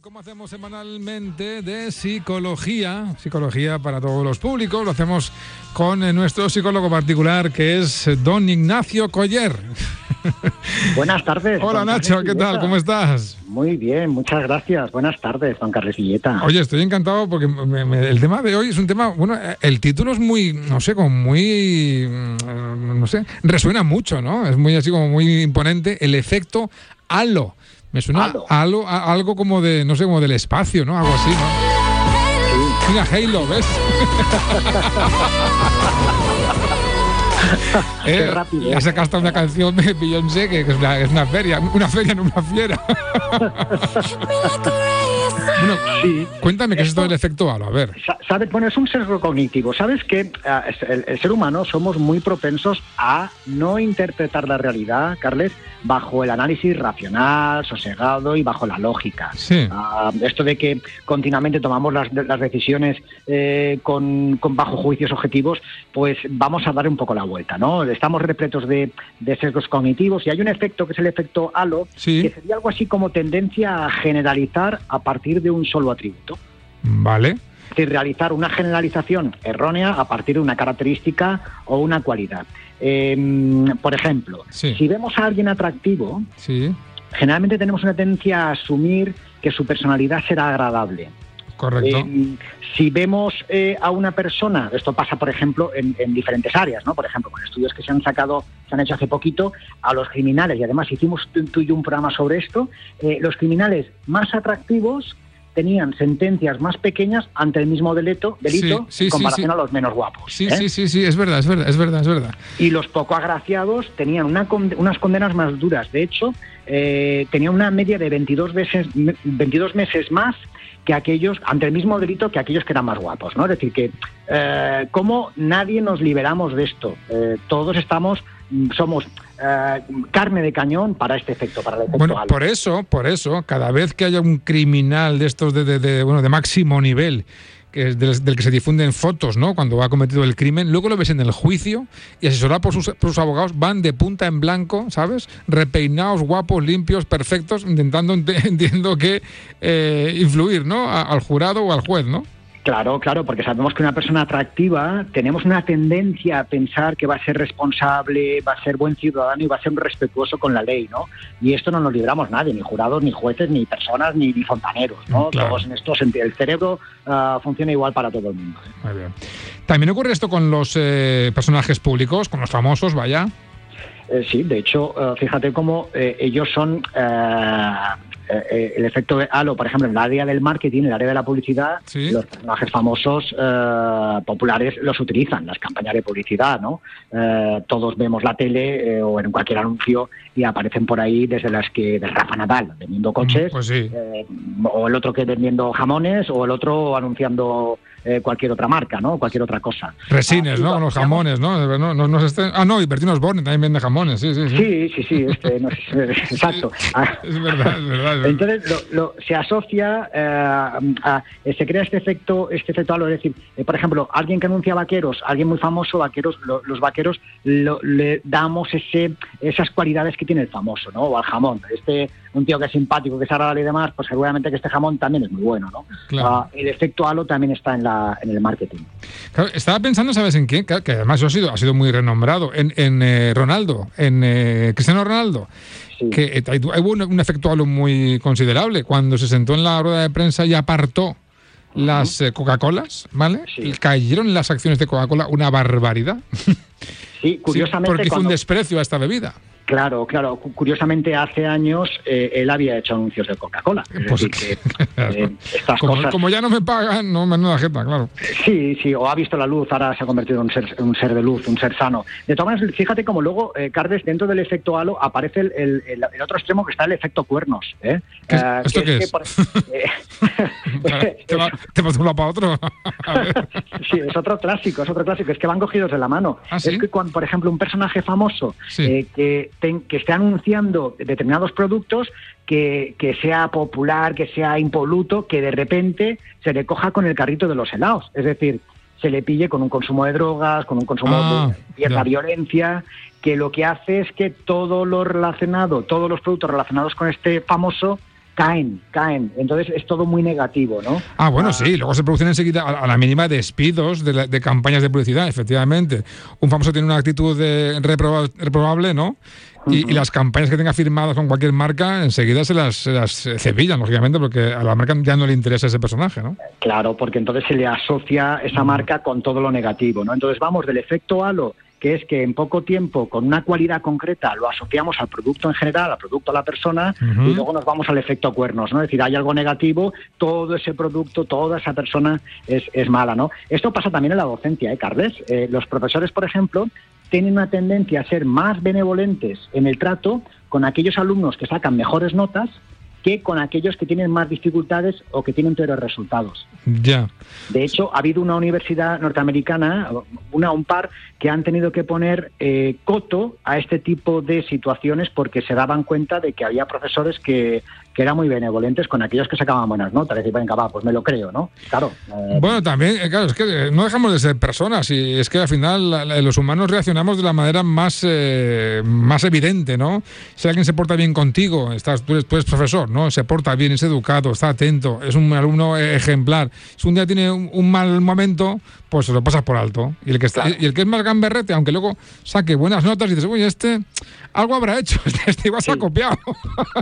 Como hacemos semanalmente, de psicología, psicología para todos los públicos. Lo hacemos con eh, nuestro psicólogo particular, que es don Ignacio Coller. Buenas tardes. Hola Nacho, ¿qué tal? ¿Cómo estás? Muy bien, muchas gracias. Buenas tardes, don Carles Villeta. Oye, estoy encantado porque el tema de hoy es un tema, bueno, el título es muy, no sé, como muy, mm, no sé, resuena mucho, ¿no? Es muy así como muy imponente. El efecto halo. Me suena algo, algo como de, no sé, como del espacio, ¿no? Algo así, ¿no? Sí. Mira, Halo, ¿ves? eh, rápido. Ya sacaste una canción de Beyoncé que es una, es una feria, una feria, no una fiera. Bueno, sí. Cuéntame qué es esto del efecto halo, a ver. ¿Sabes? Bueno, es un sesgo cognitivo. Sabes que ah, el, ser humano somos muy propensos a no interpretar la realidad, Carles, bajo el análisis racional, sosegado y bajo la lógica. Sí. Ah, esto de que continuamente tomamos las, decisiones eh, con, bajo juicios objetivos, pues vamos a dar un poco la vuelta, ¿no? Estamos repletos de, sesgos cognitivos y hay un efecto que es el efecto halo, que sería algo así como tendencia a generalizar a partir de un solo atributo. Vale. Es decir, realizar una generalización errónea a partir de una característica o una cualidad. Em, por ejemplo, si vemos a alguien atractivo, generalmente tenemos una tendencia a asumir que su personalidad será agradable. Correcto. Em, si vemos eh, a una persona, esto pasa, por ejemplo, en, diferentes áreas, ¿no? Por ejemplo, con estudios que se han sacado, se han hecho hace poquito, a los criminales, y además hicimos tú, y un programa sobre esto, eh, los criminales más atractivos tenían sentencias más pequeñas ante el mismo delito, delito en comparación a los menos guapos. Sí, ¿eh? sí, sí, sí, es verdad, es verdad, es verdad, es verdad. Y los poco agraciados tenían una, unas condenas más duras. De hecho, eh, tenían una media de 22 meses, 22 meses más que aquellos, ante el mismo delito que aquellos que eran más guapos, ¿no? Es decir, que eh, como nadie nos liberamos de esto, eh, todos estamos, somos eh, carne de cañón para este efecto, para el efecto Bueno, por eso, por eso, cada vez que haya un criminal de estos de, de, bueno, de máximo nivel que es del, que se difunden fotos, ¿no? Cuando ha cometido el crimen, luego lo ves en el juicio y asesorado por sus, por sus abogados, van de punta en blanco, ¿sabes? Repeinados, guapos, limpios, perfectos, intentando, entiendo que, eh, influir, ¿no? al jurado o al juez, ¿no? Claro, claro, porque sabemos que una persona atractiva tenemos una tendencia a pensar que va a ser responsable, va a ser buen ciudadano y va a ser respetuoso con la ley, ¿no? Y esto no nos libramos nadie, ni jurados, ni jueces, ni personas, ni, fontaneros, ¿no? Todos en esto, el cerebro ah, funciona igual para todo el mundo. ¿eh? Muy bien. También ocurre esto con los eh, personajes públicos, con los famosos, vaya. Eh, sí, de hecho, fíjate cómo ellos son eh, eh, el efecto de halo, por ejemplo, en el área del marketing, en el área de la publicidad, los personajes famosos eh, populares los utilizan, las campañas de publicidad, ¿no? todos vemos la tele o en cualquier anuncio y aparecen por ahí desde las que de Rafa Nadal vendiendo coches, pues o el otro que vendiendo jamones, o el otro anunciando eh, cualquier otra marca, ¿no? Cualquier otra cosa. Resines, ¿no? Los jamones, ¿no? no, no, no ah, no, y Bertino Osborne también vende jamones, sí, sí, sí. Sí, sí, sí, este, no, exacto. es, verdad, es verdad, Entonces, lo, se asocia, eh, a, se crea este efecto, este efecto halo, es decir, eh, por ejemplo, alguien que anuncia vaqueros, alguien muy famoso, vaqueros, los vaqueros le damos ese, esas cualidades que tiene el famoso, ¿no? O al jamón. Este, un tío que es simpático, que es agradable y demás, pues seguramente que este jamón también es muy bueno, ¿no? Claro. el efecto halo también está en la en el marketing. estaba pensando, ¿sabes en quién? Que además ha sido, ha sido muy renombrado, en, en eh, Ronaldo, en eh, Cristiano Ronaldo. Que eh, hubo un, efecto halo muy considerable cuando se sentó en la rueda de prensa y apartó las Coca-Colas, ¿vale? Y cayeron las acciones de Coca-Cola una barbaridad. Sí, curiosamente. porque hizo un desprecio a esta bebida. Claro, claro. Curiosamente, hace años eh, él había hecho anuncios de Coca-Cola. Pues eh, como, ya no me pagan, no me da jeta, claro. Sí, sí, o ha visto la luz, ahora se ha convertido en un ser, un ser de luz, un ser sano. De todas maneras, fíjate como luego, eh, Cardes, dentro del efecto halo aparece el, otro extremo que está el efecto cuernos. ¿eh? ¿Esto qué es? te vas de un lado para otro. sí, es otro clásico, es otro clásico, es que van cogidos de la mano. ¿Ah, es que cuando, por ejemplo, un personaje famoso eh, que, que esté anunciando determinados productos, que, que, sea popular, que sea impoluto, que de repente se le coja con el carrito de los helados. Es decir, se le pille con un consumo de drogas, con un consumo de cierta ah, violencia, que lo que hace es que todo lo relacionado, todos los productos relacionados con este famoso caen, caen. Entonces es todo muy negativo, ¿no? Ah, bueno, ah. sí. Luego se producen enseguida a la mínima despidos de, de campañas de publicidad, efectivamente. Un famoso tiene una actitud de reprobable, ¿no? Y, las campañas que tenga firmadas con cualquier marca, enseguida se las, se cepillan, lógicamente, porque a la marca ya no le interesa ese personaje, ¿no? Claro, porque entonces se le asocia esa marca con todo lo negativo, ¿no? Entonces vamos del efecto halo que es que en poco tiempo, con una cualidad concreta, lo asociamos al producto en general, al producto a la persona, y luego nos vamos al efecto cuernos, ¿no? Es decir, hay algo negativo, todo ese producto, toda esa persona es, es mala, ¿no? Esto pasa también en la docencia, ¿eh, Carles? Eh, los profesores, por ejemplo, tienen una tendencia a ser más benevolentes en el trato con aquellos alumnos que sacan mejores notas que con aquellos que tienen más dificultades o que tienen peores resultados. Ya. De hecho, ha habido una universidad norteamericana, una un par, que han tenido que poner eh, coto a este tipo de situaciones porque se daban cuenta de que había profesores que que eran muy benevolentes con aquellos que sacaban buenas notas. Decir, venga, va, pues me lo creo, ¿no? Claro. Eh, bueno, también, eh, claro, es que eh, no dejamos de ser personas y es que al final los humanos reaccionamos de la manera más, más evidente, ¿no? Si alguien se porta bien contigo, estás, tú, eres, profesor, ¿no? Se porta bien, es educado, está atento, es un alumno ejemplar. Si un día tiene un, mal momento, pues se lo pasas por alto. Y el que, está, y el que es más gamberrete, aunque luego saque buenas notas, y dices, oye, este algo habrá hecho, este igual se ha copiado.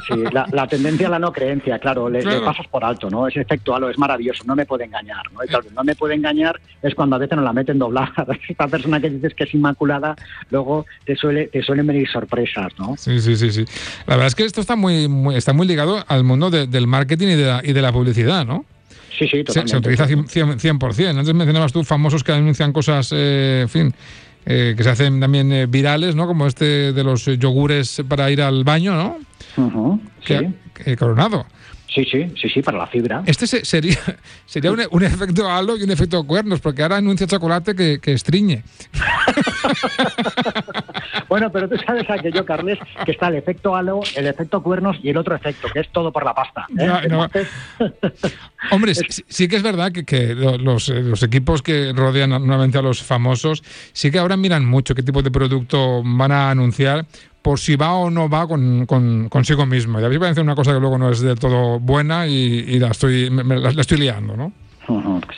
Sí, la, tendencia a la no creencia, claro, le, pasas por alto, ¿no? Ese efecto halo es maravilloso, no me puede engañar, ¿no? no me puede engañar es cuando a veces nos la meten doblada. Esta persona que dices que es inmaculada, luego te suele te suelen venir sorpresas, ¿no? Sí, sí, sí, sí. La verdad es que esto está muy, está muy ligado al mundo del marketing y de, la, y de la publicidad, ¿no? Sí, sí, totalmente. Se, utiliza 100%. Antes mencionabas tú famosos que anuncian cosas, eh, en fin, eh, que se hacen también eh, virales, ¿no? Como este de los yogures para ir al baño, ¿no? sí. coronado. Sí, sí, sí, sí, para la fibra. Este sería, sería un, efecto halo y un efecto cuernos, porque ahora anuncia chocolate que, que estriñe. bueno, pero tú sabes aquello, Carles, que está el efecto halo, el efecto cuernos y el otro efecto, que es todo por la pasta. ¿eh? Hombre, sí, que es verdad que, los, los, equipos que rodean normalmente a los famosos, sí que ahora miran mucho qué tipo de producto van a anunciar, por si va o no va con, consigo mismo. Y a mí me parece una cosa que luego no es del todo buena y, la, estoy, la, estoy liando, ¿no?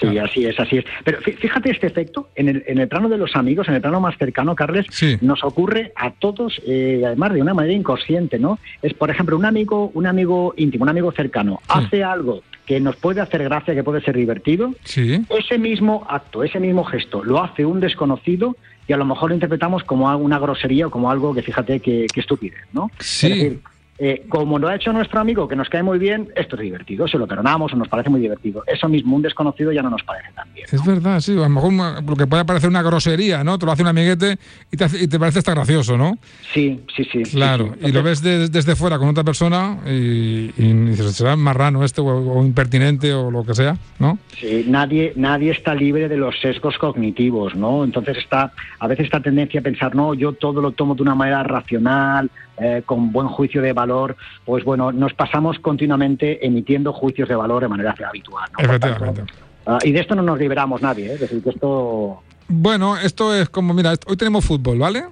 Sí, así es, así es. Pero fíjate este efecto, en el, en el plano de los amigos, en el plano más cercano, Carles, nos ocurre a todos, eh, además de una manera inconsciente, ¿no? Es, por ejemplo, un amigo, un amigo íntimo, un amigo cercano, hace algo que nos puede hacer gracia, que puede ser divertido, ese mismo acto, ese mismo gesto, lo hace un desconocido y a lo mejor lo interpretamos como una grosería o como algo que fíjate que, que estupidez, ¿no? Sí. Eh, como lo ha hecho nuestro amigo, que nos cae muy bien, esto es divertido, se lo perdonamos o nos parece muy divertido. Eso mismo, un desconocido ya no nos parece tan bien. Es verdad, sí, a lo mejor lo que puede parecer una grosería, ¿no? Te lo hace un amiguete y te, y te parece hasta gracioso, ¿no? Sí, sí, sí. Claro, y lo ves desde fuera con otra persona y, dices, será marrano este o, impertinente o lo que sea, ¿no? Sí, nadie, nadie está libre de los sesgos cognitivos, ¿no? Entonces está, a veces esta tendencia a pensar, no, yo todo lo tomo de una manera racional, eh, con buen juicio de valor, pues bueno, nos pasamos continuamente emitiendo juicios de valor de manera habitual. Efectivamente. Ah, y de esto no nos liberamos nadie, ¿eh? es decir, que esto... Bueno, esto es como, mira, hoy tenemos fútbol, ¿vale?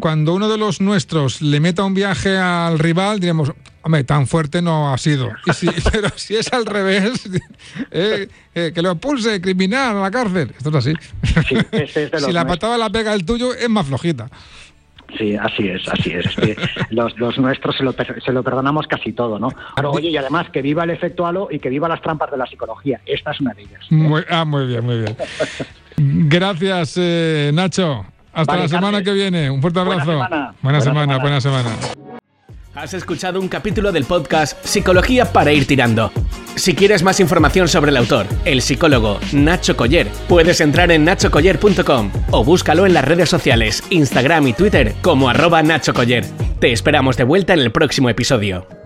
Cuando uno de los nuestros le meta un viaje al rival, diremos, hombre, tan fuerte no ha sido. pero si es al revés, eh, que lo pulse criminal a la cárcel. Esto es así. si la patada la pega el tuyo, es más flojita. Sí, así es, así es. los, los, nuestros se lo, se lo, perdonamos casi todo, ¿no? oye, y además que viva el efecto halo y que viva las trampas de la psicología. Esta es una de ellas. Muy, ah, muy bien, muy bien. Gracias, eh, Nacho. Hasta la semana que viene. Un fuerte abrazo. Buena semana, buena, semana, buena semana. Has escuchado un capítulo del podcast Psicología para ir tirando. Si quieres más información sobre el autor, el psicólogo Nacho Coller, puedes entrar en nachocoller.com o búscalo en las redes sociales, Instagram y Twitter como arroba Nacho Coller. Te esperamos de vuelta en el próximo episodio.